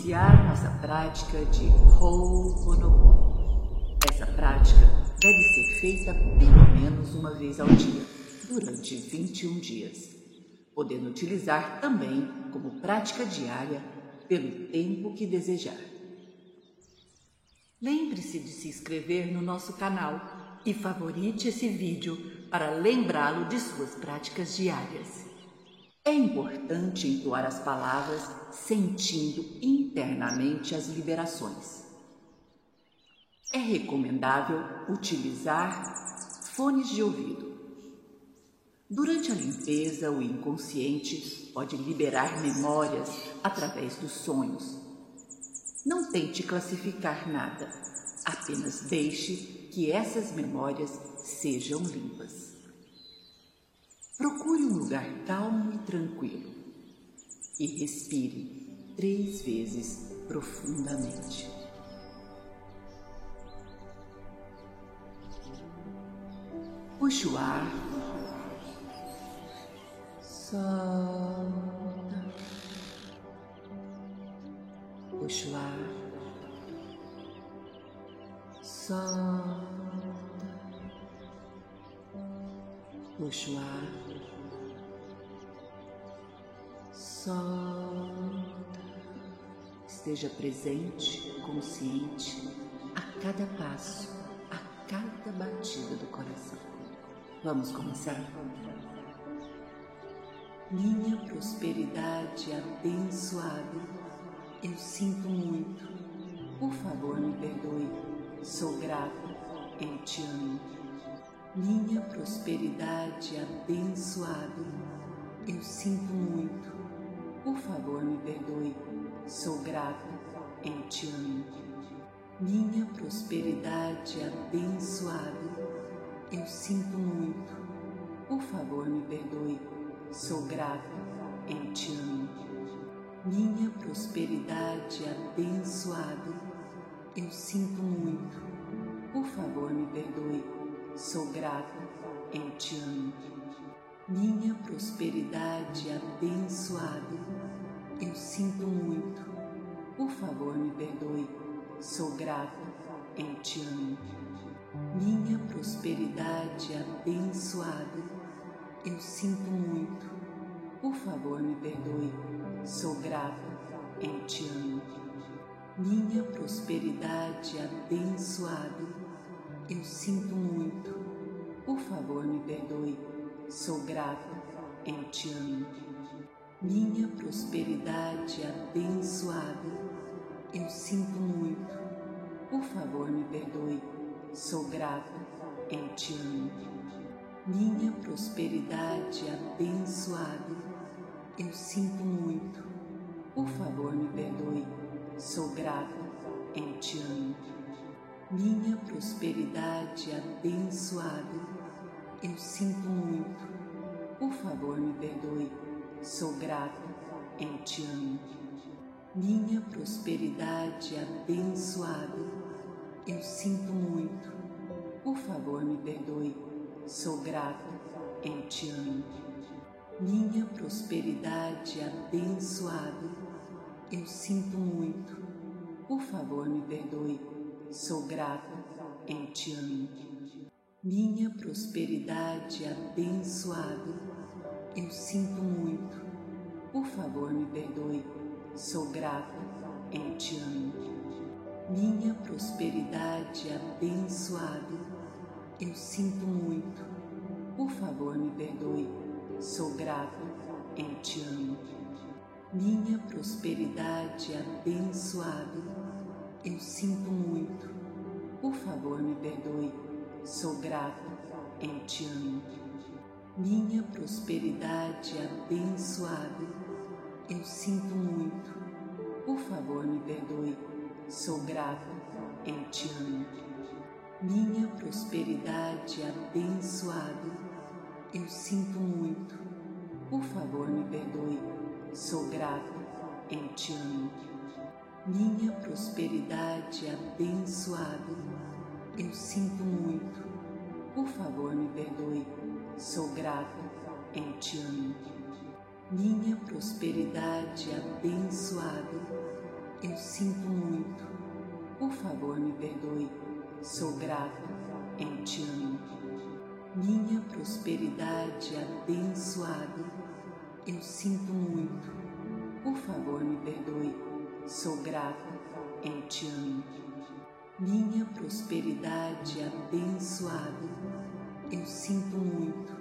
iniciar nossa prática de Ho'oponopono. Essa prática deve ser feita pelo menos uma vez ao dia, durante 21 dias, podendo utilizar também como prática diária pelo tempo que desejar. Lembre-se de se inscrever no nosso canal e favorite esse vídeo para lembrá-lo de suas práticas diárias. É importante entoar as palavras sentindo internamente as liberações. É recomendável utilizar fones de ouvido. Durante a limpeza, o inconsciente pode liberar memórias através dos sonhos. Não tente classificar nada, apenas deixe que essas memórias sejam limpas. Procure um lugar calmo e tranquilo e respire três vezes profundamente. Puxe o ar, solta, puxe o ar, solta. Puxa o ar, solta, esteja presente, consciente a cada passo, a cada batida do coração. Vamos começar? Minha prosperidade abençoada, eu sinto muito. Por favor, me perdoe. Sou grata, eu te amo minha prosperidade abençoada. Eu sinto muito. Por favor, me perdoe. Sou grata. Eu te amo. Minha prosperidade abençoada. Eu sinto muito. Por favor, me perdoe. Sou grata. Eu te amo. Minha prosperidade abençoada. Eu sinto muito. Por favor, me perdoe Sou grata, eu te amo. Minha prosperidade abençoada, eu sinto muito. Por favor, me perdoe. Sou grata, eu te amo. Minha prosperidade abençoada, eu sinto muito. Por favor, me perdoe. Sou grata, eu te amo. Minha prosperidade abençoada, eu sinto muito. Por favor, me perdoe. Sou grata. Eu te amo. Minha prosperidade abençoada. Eu sinto muito. Por favor, me perdoe. Sou grata. Eu te amo. Minha prosperidade abençoada. Eu sinto muito. Por favor, me perdoe. Sou grata. Eu te amo minha prosperidade abençoada. Eu sinto muito. Por favor, me perdoe. Sou grata. Eu te amo. Minha prosperidade abençoada. Eu sinto muito. Por favor, me perdoe. Sou grata. Eu te amo. Minha prosperidade abençoada. Eu sinto muito. Por favor, me perdoe Sou grata, eu te amo. Minha prosperidade abençoada, eu sinto muito. Por favor, me perdoe. Sou grata, eu te amo. Minha prosperidade abençoada, eu sinto muito. Por favor, me perdoe. Sou grata, eu te amo. Minha prosperidade abençoada, eu sinto muito. Por favor, me perdoe. Sou grata. Eu te amo. Minha prosperidade abençoada. Eu sinto muito. Por favor, me perdoe. Sou grata. Eu te amo. Minha prosperidade abençoada. Eu sinto muito. Por favor, me perdoe. Sou grata. Eu te amo minha prosperidade abençoada. Eu sinto muito. Por favor, me perdoe. Sou grata. Eu te amo. Minha prosperidade abençoada. Eu sinto muito. Por favor, me perdoe. Sou grata. Eu te amo. Minha prosperidade abençoada. Eu sinto muito. Por favor, me perdoe. Sou grata. Eu te amo. Minha prosperidade abençoada. Eu sinto muito.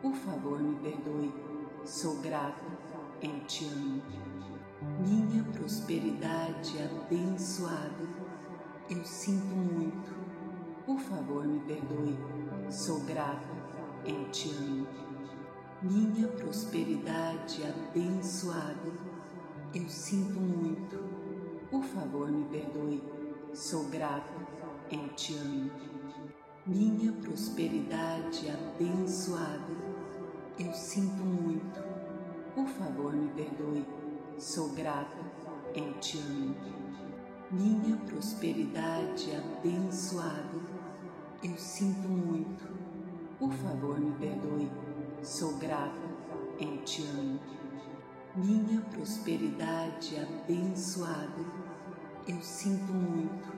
Por favor, me perdoe. Sou grata. Eu te amo minha prosperidade abençoada. Eu sinto muito. Por favor, me perdoe. Sou grata. Eu te amo. Minha prosperidade abençoada. Eu sinto muito. Por favor, me perdoe. Sou grata. Eu te amo. Minha prosperidade abençoada. Eu sinto muito. Por favor, me perdoe Sou grata, eu te amo. Minha prosperidade abençoada. Eu sinto muito. Por favor, me perdoe. Sou grata, eu te amo. Minha prosperidade abençoada. Eu sinto muito.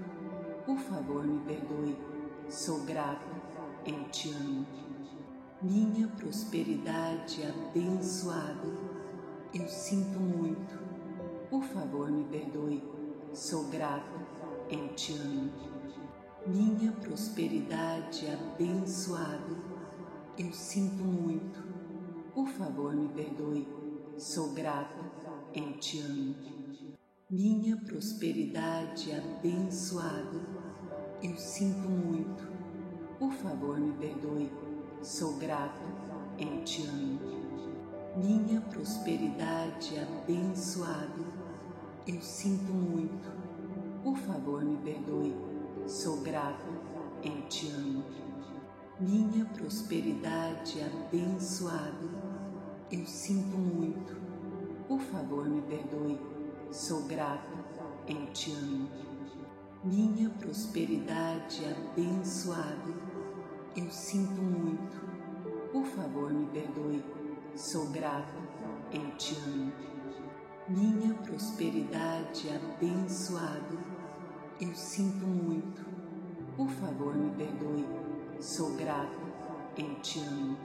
Por favor, me perdoe. Sou grata, eu te amo. Minha prosperidade abençoada eu sinto muito. Por favor, me perdoe. Sou grata. Eu te amo. Minha prosperidade abençoada. Eu sinto muito. Por favor, me perdoe. Sou grata. Eu te amo. Minha prosperidade abençoada. Eu sinto muito. Por favor, me perdoe. Sou grata. Eu te amo minha prosperidade abençoada. Eu sinto muito. Por favor, me perdoe. Sou grata. Eu te amo. Minha prosperidade abençoada. Eu sinto muito. Por favor, me perdoe. Sou grata. Eu te amo. Minha prosperidade abençoada. Eu sinto muito. Por favor, me perdoe Sou grata, eu te amo. Minha prosperidade abençoada, eu sinto muito. Por favor, me perdoe. Sou grata, eu te amo.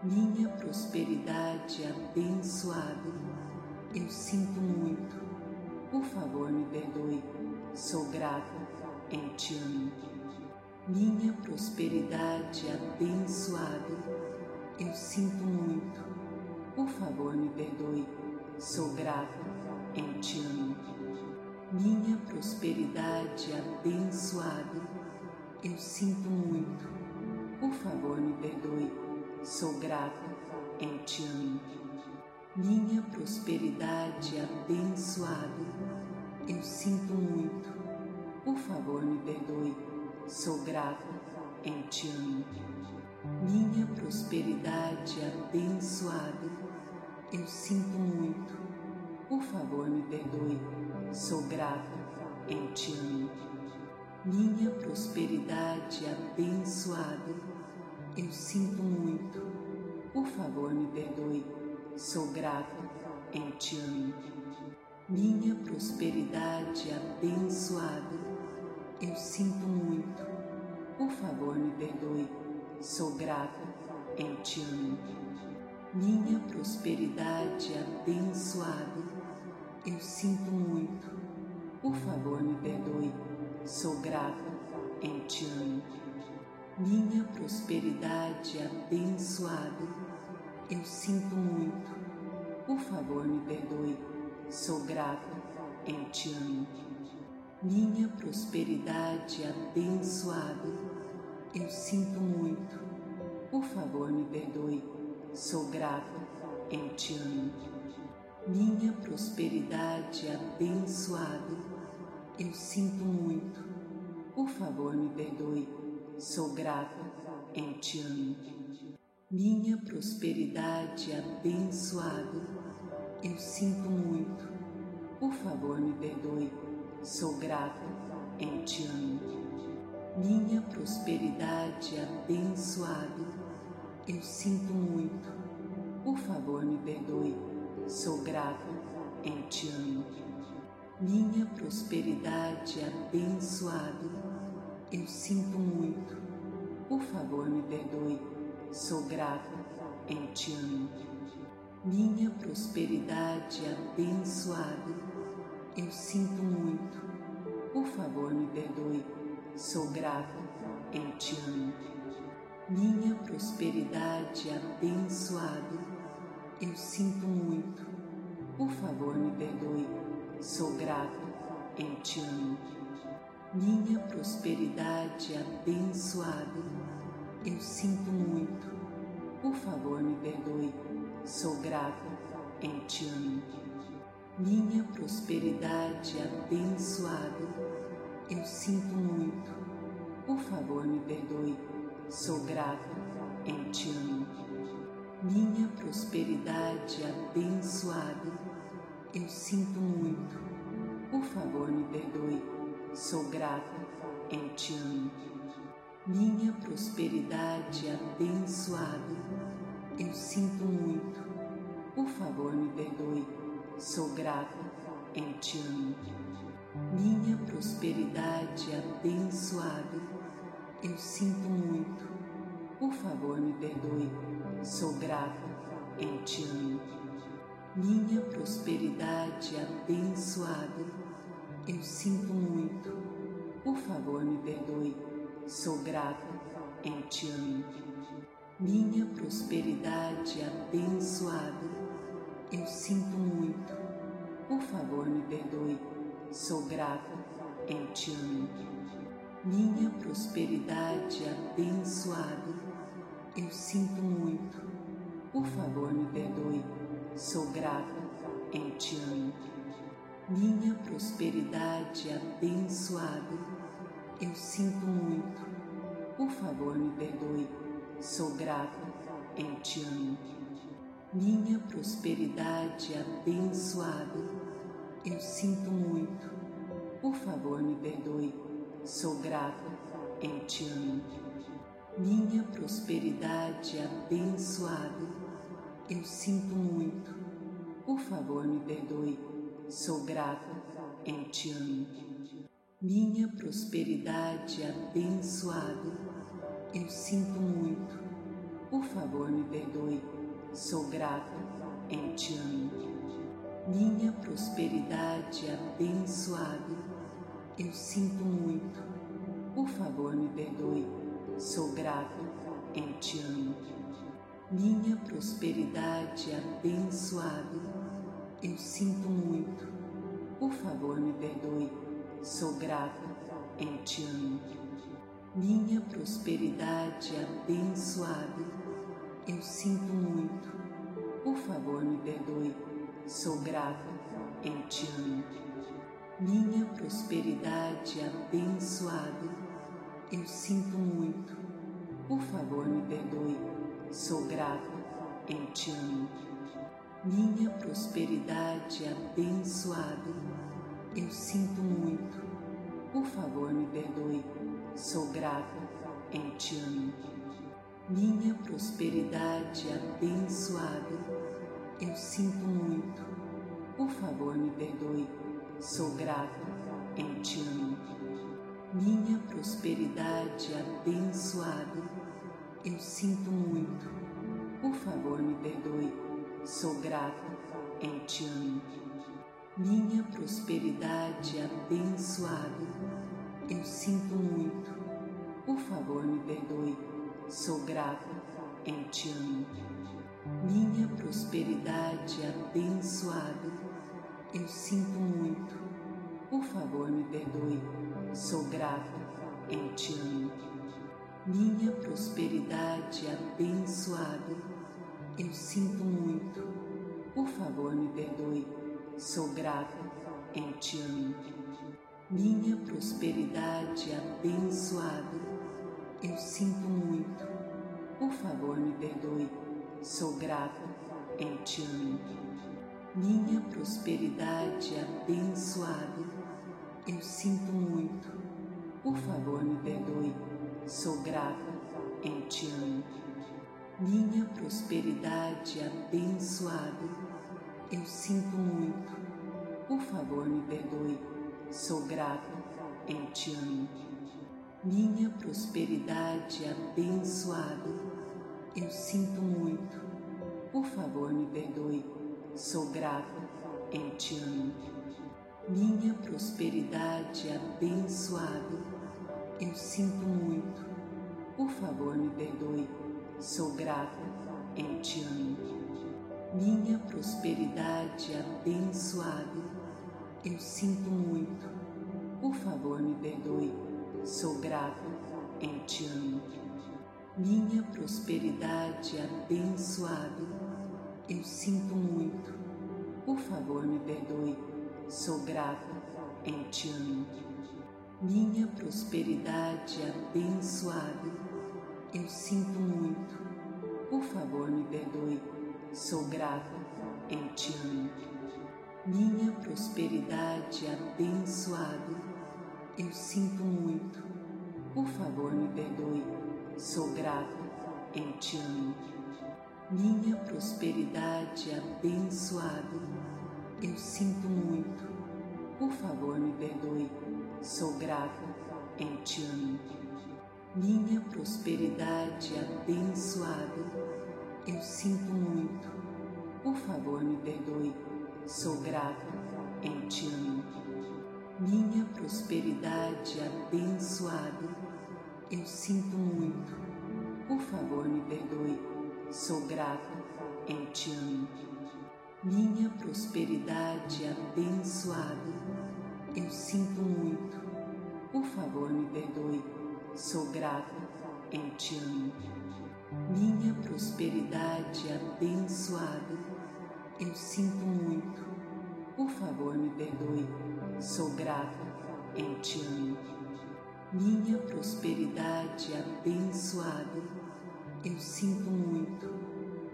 Minha prosperidade abençoada, eu sinto muito. Por favor, me perdoe. Sou grata, eu te amo. Minha prosperidade abençoada, eu sinto muito. Por favor, me perdoe. Sou grata. Eu te amo. Minha prosperidade abençoada. Eu sinto muito. Por favor, me perdoe. Sou grata. Eu te amo. Minha prosperidade abençoada. Eu sinto muito. Por favor, me perdoe. Sou grata. Eu te amo minha prosperidade abençoada. Eu sinto muito. Por favor, me perdoe. Sou grata. Eu te amo. Minha prosperidade abençoada. Eu sinto muito. Por favor, me perdoe. Sou grata. Eu te amo. Minha prosperidade abençoada. Eu sinto muito. Por favor, me perdoe Sou grata, eu te amo. Minha prosperidade abençoada. Eu sinto muito. Por favor, me perdoe. Sou grata, eu te amo. Minha prosperidade abençoada. Eu sinto muito. Por favor, me perdoe. Sou grata, eu te amo. Minha prosperidade abençoada eu sinto muito. Por favor, me perdoe. Sou grata. Eu te amo. Minha prosperidade abençoada. Eu sinto muito. Por favor, me perdoe. Sou grata. Eu te amo. Minha prosperidade abençoada. Eu sinto muito. Por favor, me perdoe. Sou grata. Eu te amo minha prosperidade abençoada. Eu sinto muito. Por favor, me perdoe. Sou grata. Eu te amo. minha prosperidade abençoado. Eu sinto muito. Por favor, me perdoe. Sou grata. Eu te amo. Minha prosperidade abençoado. Eu sinto muito. Por favor, me perdoe. Sou grata. Eu te amo. Minha prosperidade abençoado. Eu sinto muito. Por favor, me perdoe Sou grata, eu te amo. Minha prosperidade abençoada, eu sinto muito. Por favor, me perdoe. Sou grata, eu te amo. Minha prosperidade abençoada, eu sinto muito. Por favor, me perdoe. Sou grata, eu te amo. Minha prosperidade abençoada, eu sinto muito. Por favor, me perdoe. Sou grata. Eu te amo. Minha prosperidade abençoada. Eu sinto muito. Por favor, me perdoe. Sou grata. Eu te amo. Minha prosperidade abençoada. Eu sinto muito. Por favor, me perdoe. Sou grata. Eu te amo minha prosperidade abençoada. Eu sinto muito. Por favor, me perdoe. Sou grata. Eu te amo. Minha prosperidade abençoada. Eu sinto muito. Por favor, me perdoe. Sou grata. Eu te amo. Minha prosperidade abençoada. Eu sinto muito. Por favor, me perdoe Sou grata, eu te amo. Minha prosperidade abençoada, eu sinto muito. Por favor, me perdoe. Sou grata, eu te amo. Minha prosperidade abençoada, eu sinto muito. Por favor, me perdoe. Sou grata, eu te amo. Minha prosperidade abençoada, eu sinto muito. Por favor, me perdoe. Sou grata. Eu te amo. Minha prosperidade abençoada. Eu sinto muito. Por favor, me perdoe. Sou grata. Eu te amo. Minha prosperidade abençoada. Eu sinto muito. Por favor, me perdoe. Sou grata. Eu te amo minha prosperidade abençoada. Eu sinto muito. Por favor, me perdoe. Sou grata. Eu te amo. Minha prosperidade abençoada. Eu sinto muito. Por favor, me perdoe. Sou grata. Eu te amo. Minha prosperidade abençoada. Eu sinto muito. Por favor, me perdoe Sou grata, eu te amo. Minha prosperidade abençoada, eu sinto muito. Por favor, me perdoe. Sou grata, eu te amo. Minha prosperidade abençoada, eu sinto muito. Por favor, me perdoe. Sou grata, eu te amo. Minha prosperidade abençoada, eu sinto muito. Por favor, me perdoe. Sou grata. Eu te amo. Minha prosperidade abençoada. Eu sinto muito. Por favor, me perdoe. Sou grata. Eu te amo. Minha prosperidade abençoada. Eu sinto muito. Por favor, me perdoe. Sou grata. Eu te amo minha prosperidade abençoada. Eu sinto muito. Por favor, me perdoe. Sou grata. Eu te amo. Minha prosperidade abençoada. Eu sinto muito. Por favor, me perdoe. Sou grata. Eu te amo. Minha prosperidade abençoada. Eu sinto muito. Por favor, me perdoe Sou grata, eu te amo. Minha prosperidade abençoada, eu sinto muito. Por favor, me perdoe. Sou grato. Eu te amo. Minha prosperidade abençoada. Eu sinto muito. Por favor, me perdoe. Sou grato. Eu te amo. Minha prosperidade abençoada. Eu sinto muito. Por favor, me perdoe. Sou grato. Eu te amo. Minha prosperidade abençoada eu sinto muito. Por favor, me perdoe. Sou grato. Eu te amo. Minha prosperidade abençoada. Eu sinto muito. Por favor, me perdoe. Sou grato. Eu te amo. Minha prosperidade abençoada. Eu sinto muito. Por favor, me perdoe. Sou grato. Eu te amo minha prosperidade abençoada. Eu sinto muito. Por favor, me perdoe. Sou grato. Eu te amo. Minha prosperidade abençoada. Eu sinto muito. Por favor, me perdoe. Sou grato. Eu te amo. Minha prosperidade abençoada. Eu sinto muito. Por favor, me perdoe Sou grato, eu te amo. Minha prosperidade abençoada, eu sinto muito. Por favor, me perdoe. Sou grato, eu te amo. Minha prosperidade abençoada, eu sinto muito. Por favor, me perdoe. Sou grato, eu te amo. Minha prosperidade abençoada, eu sinto muito. Por favor, me perdoe. Sou grato. Eu te amo. Minha prosperidade abençoada. Eu sinto muito.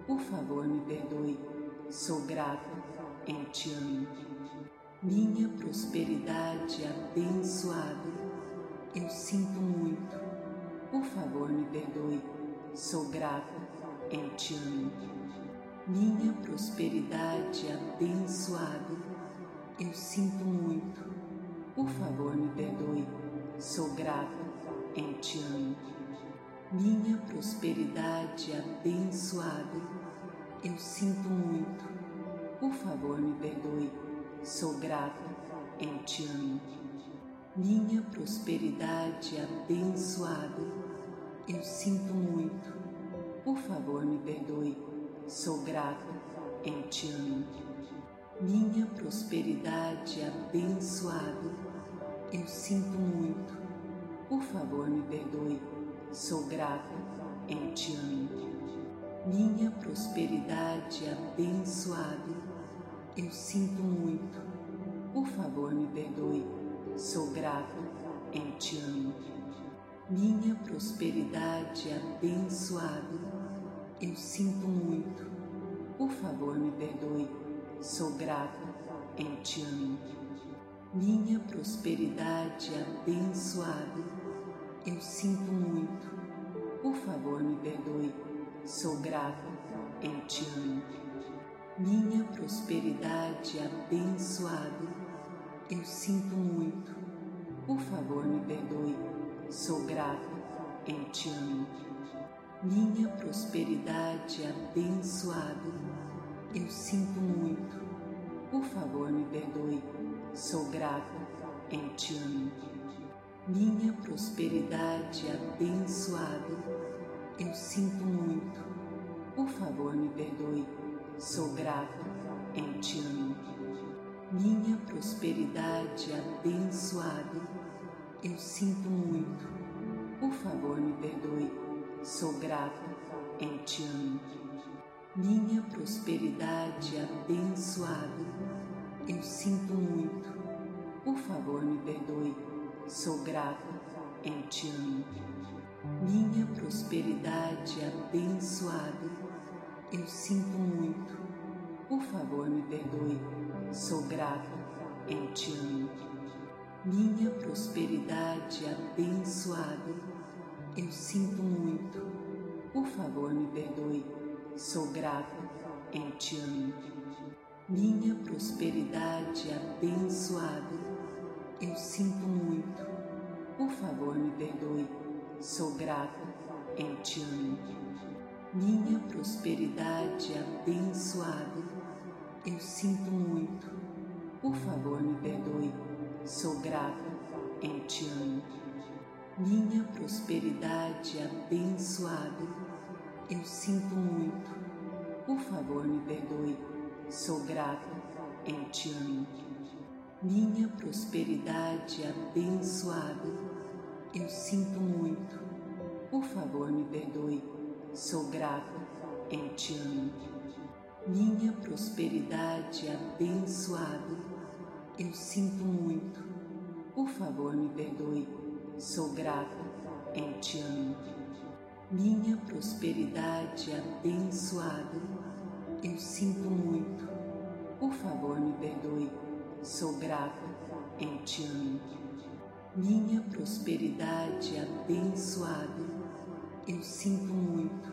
Por favor, me perdoe. Sou grato. Eu te amo. Minha prosperidade abençoada. Eu sinto muito. Por favor, me perdoe. Sou grato. Eu te amo minha prosperidade abençoada. Eu sinto muito. Por favor, me perdoe. Sou grato. Eu te amo. Minha prosperidade abençoada. Eu sinto muito. Por favor, me perdoe. Sou grato. Eu te amo. Minha prosperidade abençoada. Eu sinto muito. Por favor, me perdoe Sou grato, eu te amo. Minha prosperidade abençoada. Eu sinto muito. Por favor, me perdoe. Sou grato, eu te amo. Minha prosperidade abençoada. Eu sinto muito. Por favor, me perdoe. Sou grato, eu te amo. Minha prosperidade abençoada eu sinto muito. Por favor, me perdoe. Sou grato. Eu te amo. Minha prosperidade abençoada. Eu sinto muito. Por favor, me perdoe. Sou grato. Eu te amo. Minha prosperidade abençoada. Eu sinto muito. Por favor, me perdoe. Sou grato. Eu te amo minha prosperidade abençoada. Eu sinto muito. Por favor, me perdoe. Sou grato. Eu te amo. Minha prosperidade abençoada. Eu sinto muito. Por favor, me perdoe. Sou grato. Eu te amo. Minha prosperidade abençoada. Eu sinto muito. Por favor, me perdoe Sou grato, eu te amo. Minha prosperidade abençoada. Eu sinto muito. Por favor, me perdoe. Sou grato, eu te amo. Minha prosperidade abençoada. Eu sinto muito. Por favor, me perdoe. Sou grato, eu te amo. Minha prosperidade abençoada eu sinto muito. Por favor, me perdoe. Sou grato. Eu te amo. minha prosperidade abençoada. Eu sinto muito. Por favor, me perdoe. Sou grata. Eu te amo. Minha prosperidade abençoada. Eu sinto muito. Por favor, me perdoe. Sou grata. Eu te amo. Minha prosperidade abençoada. Eu sinto muito. Por favor, me perdoe Sou grata, eu te amo. Minha prosperidade abençoada, eu sinto muito. Por favor, me perdoe. Sou grata, eu te amo. Minha prosperidade abençoada, eu sinto muito. Por favor, me perdoe. Sou grata, eu te amo. Minha prosperidade abençoada, eu sinto muito. Por favor, me perdoe. Sou grata. Eu te amo. Minha prosperidade abençoada. Eu sinto muito.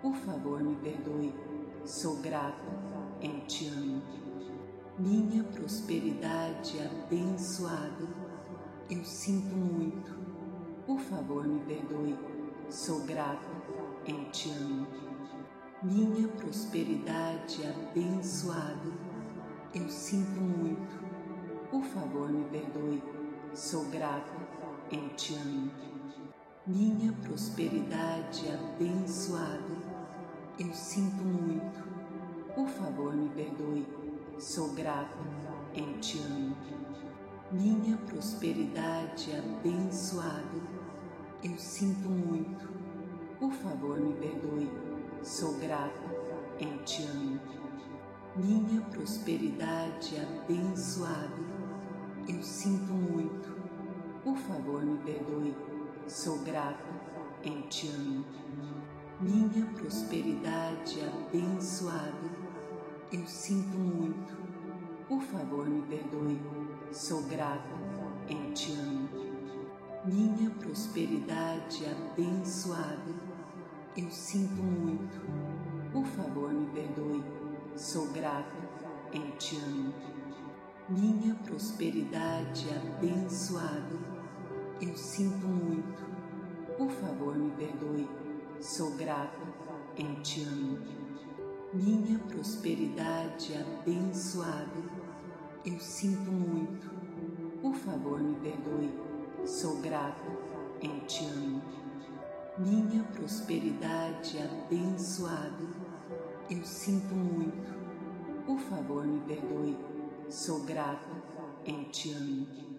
Por favor, me perdoe. Sou grata. Eu te amo. Minha prosperidade abençoada. Eu sinto muito. Por favor, me perdoe. Sou grata. Eu te amo minha prosperidade abençoada. Eu sinto muito. Por favor, me perdoe. Sou grata. Eu te amo. Minha prosperidade abençoada. Eu sinto muito. Por favor, me perdoe. Sou grata. Eu te amo. Minha prosperidade abençoada. Eu sinto muito. Por favor, me perdoe Sou grata, eu te amo. Minha prosperidade abençoada. Eu sinto muito. Por favor, me perdoe. Sou grata, eu te amo. Minha prosperidade abençoada. Eu sinto muito. Por favor, me perdoe. Sou grata, eu te amo. Minha prosperidade abençoada eu sinto muito. Por favor, me perdoe. Sou grata. Eu te amo. Minha prosperidade abençoada. Eu sinto muito. Por favor, me perdoe. Sou grata. Eu te amo. Minha prosperidade abençoada. Eu sinto muito. Por favor, me perdoe. Sou grata. Eu te amo minha prosperidade abençoada. Eu sinto muito. Por favor, me perdoe. Sou grata. Eu te amo.